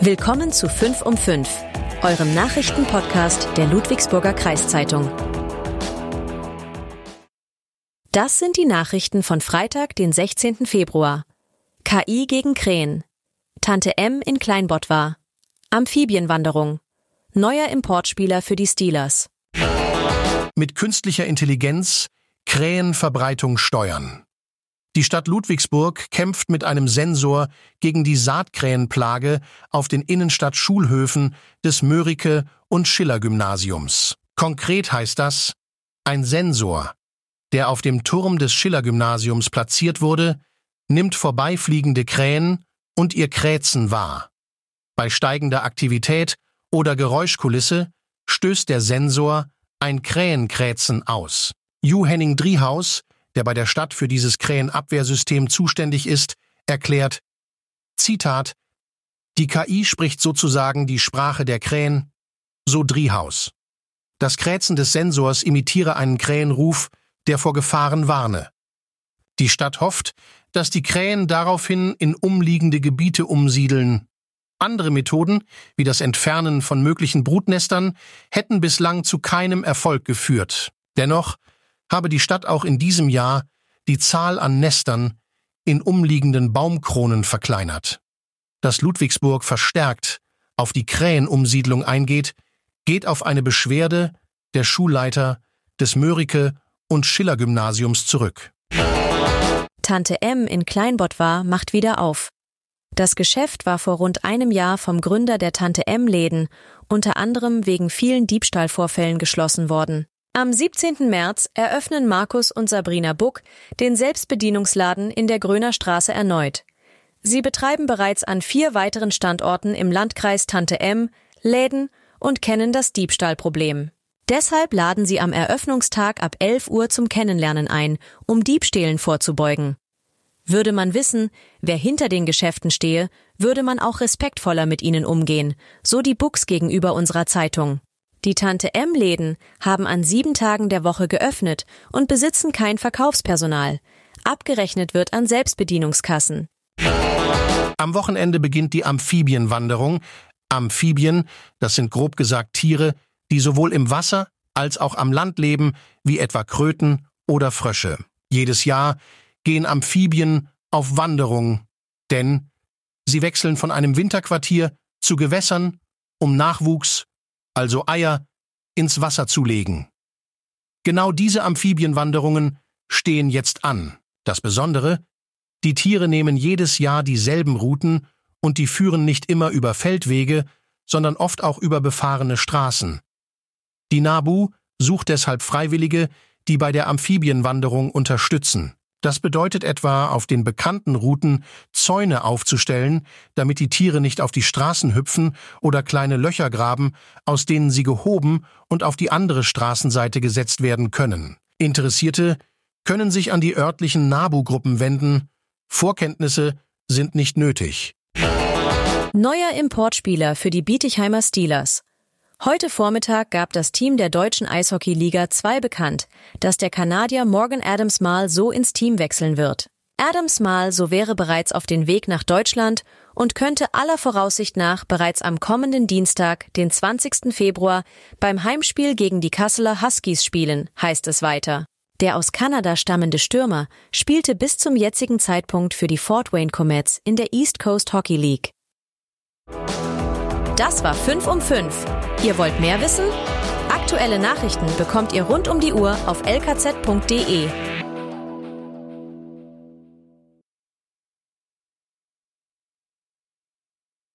Willkommen zu 5 um 5, eurem Nachrichtenpodcast der Ludwigsburger Kreiszeitung. Das sind die Nachrichten von Freitag, den 16. Februar. KI gegen Krähen. Tante M in Kleinbott war. Amphibienwanderung. Neuer Importspieler für die Steelers. Mit künstlicher Intelligenz Krähenverbreitung steuern. Die Stadt Ludwigsburg kämpft mit einem Sensor gegen die Saatkrähenplage auf den Innenstadt-Schulhöfen des Mörike- und Schiller-Gymnasiums. Konkret heißt das, ein Sensor, der auf dem Turm des Schiller-Gymnasiums platziert wurde, nimmt vorbeifliegende Krähen und ihr Kräzen wahr. Bei steigender Aktivität oder Geräuschkulisse stößt der Sensor ein Krähenkräzen aus. Ju Henning Driehaus, der bei der Stadt für dieses Krähenabwehrsystem zuständig ist, erklärt, Zitat, die KI spricht sozusagen die Sprache der Krähen, so Driehaus. Das Kräzen des Sensors imitiere einen Krähenruf, der vor Gefahren warne. Die Stadt hofft, dass die Krähen daraufhin in umliegende Gebiete umsiedeln. Andere Methoden, wie das Entfernen von möglichen Brutnestern, hätten bislang zu keinem Erfolg geführt. Dennoch habe die Stadt auch in diesem Jahr die Zahl an Nestern in umliegenden Baumkronen verkleinert. Dass Ludwigsburg verstärkt auf die Krähenumsiedlung eingeht, geht auf eine Beschwerde der Schulleiter des Mörike- und Schiller-Gymnasiums zurück. Tante M in Kleinbott war, macht wieder auf. Das Geschäft war vor rund einem Jahr vom Gründer der Tante M Läden unter anderem wegen vielen Diebstahlvorfällen geschlossen worden. Am 17. März eröffnen Markus und Sabrina Buck den Selbstbedienungsladen in der Gröner Straße erneut. Sie betreiben bereits an vier weiteren Standorten im Landkreis Tante M Läden und kennen das Diebstahlproblem. Deshalb laden sie am Eröffnungstag ab 11 Uhr zum Kennenlernen ein, um Diebstählen vorzubeugen. Würde man wissen, wer hinter den Geschäften stehe, würde man auch respektvoller mit ihnen umgehen, so die Bucks gegenüber unserer Zeitung. Die Tante M-Läden haben an sieben Tagen der Woche geöffnet und besitzen kein Verkaufspersonal. Abgerechnet wird an Selbstbedienungskassen. Am Wochenende beginnt die Amphibienwanderung. Amphibien, das sind grob gesagt Tiere, die sowohl im Wasser als auch am Land leben, wie etwa Kröten oder Frösche. Jedes Jahr gehen Amphibien auf Wanderung, denn sie wechseln von einem Winterquartier zu Gewässern, um Nachwuchs also Eier, ins Wasser zu legen. Genau diese Amphibienwanderungen stehen jetzt an. Das Besondere, die Tiere nehmen jedes Jahr dieselben Routen und die führen nicht immer über Feldwege, sondern oft auch über befahrene Straßen. Die NABU sucht deshalb Freiwillige, die bei der Amphibienwanderung unterstützen. Das bedeutet etwa, auf den bekannten Routen Zäune aufzustellen, damit die Tiere nicht auf die Straßen hüpfen oder kleine Löcher graben, aus denen sie gehoben und auf die andere Straßenseite gesetzt werden können. Interessierte können sich an die örtlichen NABU-Gruppen wenden. Vorkenntnisse sind nicht nötig. Neuer Importspieler für die Bietigheimer Steelers. Heute Vormittag gab das Team der deutschen Eishockeyliga 2 bekannt, dass der Kanadier Morgan Adams Mal so ins Team wechseln wird. Adams Mal so wäre bereits auf den Weg nach Deutschland und könnte aller Voraussicht nach bereits am kommenden Dienstag, den 20. Februar, beim Heimspiel gegen die Kasseler Huskies spielen, heißt es weiter. Der aus Kanada stammende Stürmer spielte bis zum jetzigen Zeitpunkt für die Fort Wayne Comets in der East Coast Hockey League. Das war 5 um 5. Ihr wollt mehr wissen? Aktuelle Nachrichten bekommt ihr rund um die Uhr auf lkz.de